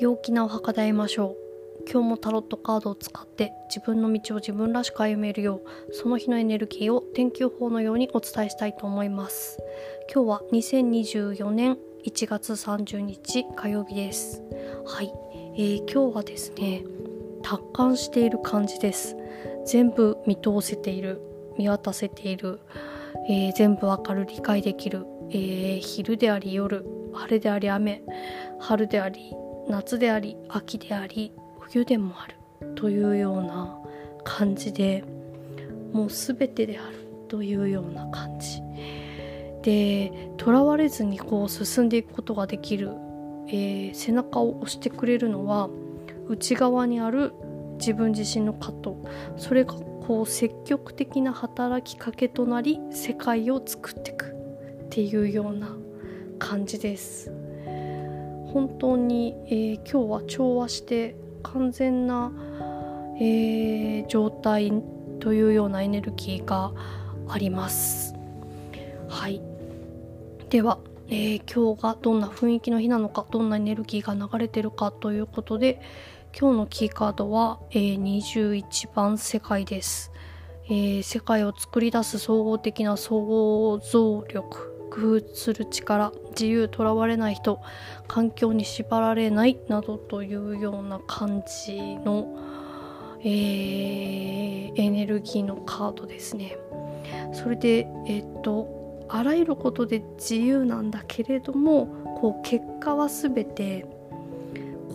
陽気なお墓で会いましょう。今日もタロットカードを使って自分の道を自分らしく歩めるようその日のエネルギーを天気予報のようにお伝えしたいと思います。今日は2024年1月30日火曜日です。はい、えー、今日はですね達観している感じです。全部見通せている見渡せている、えー、全部わかる理解できる、えー、昼であり夜晴れであり雨春であり夏であり秋であり冬でもあるというような感じでもう全てであるというような感じでとらわれずにこう進んでいくことができる、えー、背中を押してくれるのは内側にある自分自身の葛藤それがこう積極的な働きかけとなり世界を作っていくっていうような感じです。本当に、えー、今日は調和して完全な、えー、状態というようなエネルギーがあります。はい。では、えー、今日がどんな雰囲気の日なのかどんなエネルギーが流れてるかということで今日のキーカードは、えー、21番世界です、えー、世界を作り出す総合的な想像力。工夫する力自由とらわれない人環境に縛られないなどというような感じの、えー、エネルギーのカードですね。それで、えっとあらゆることで自由なんだけれどもこう結果は全て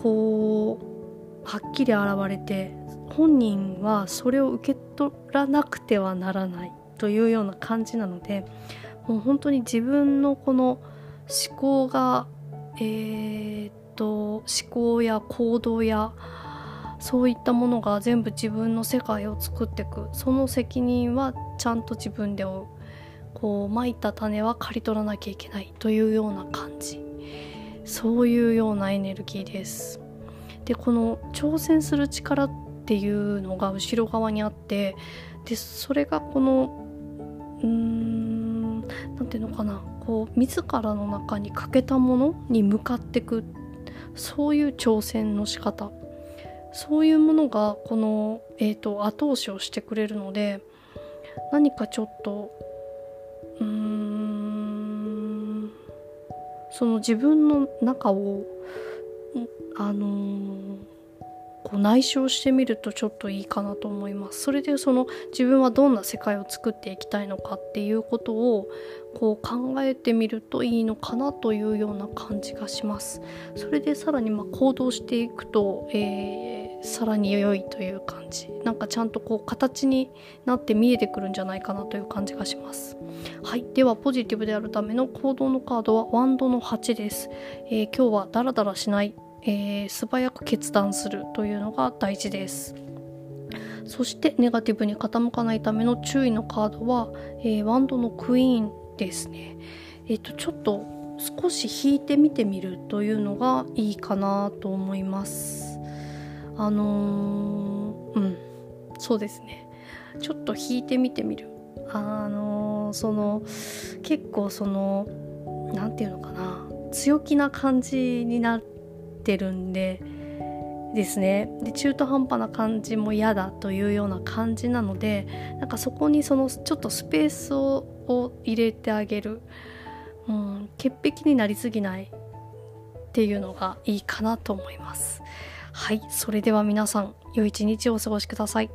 こうはっきり現れて本人はそれを受け取らなくてはならないというような感じなのでもう本当に自分のこの思考がえー、っと思考や行動やそういったものが全部自分の世界を作っていく。その責任はちゃんと自分で負うこうまいた種は刈り取らなきゃいけないというような感じ。そういうようなエネルギーです。でこの挑戦する力っていうのが後ろ側にあってでそれがこのうん何ていうのかな。こう自らの中に欠けたものに向かってくそういう挑戦の仕方。そういうものがこの、えーと、後押しをしてくれるので何かちょっとうーんその自分の中をあのーこう内省してみるとちょっといいかなと思います。それでその自分はどんな世界を作っていきたいのかっていうことをこう考えてみるといいのかなというような感じがします。それでさらにま行動していくと、えー、さらに良いという感じ。なんかちゃんとこう形になって見えてくるんじゃないかなという感じがします。はい。ではポジティブであるための行動のカードはワンドの8です、えー、今日はダラダラしない。えー、素早く決断するというのが大事です。そしてネガティブに傾かないための注意のカードは、えー、ワンドのクイーンですね。えっ、ー、とちょっと少し引いてみてみるというのがいいかなと思います。あの、うん。そうですね。ちょっと引いてみてみる。あの、その結構その何て言うのかな。強気な感じになってってるんでですね。で中途半端な感じも嫌だというような感じなのでなんかそこにそのちょっとスペースをを入れてあげる、うん、潔癖になりすぎないっていうのがいいかなと思います。はいそれでは皆さん良い一日をお過ごしください。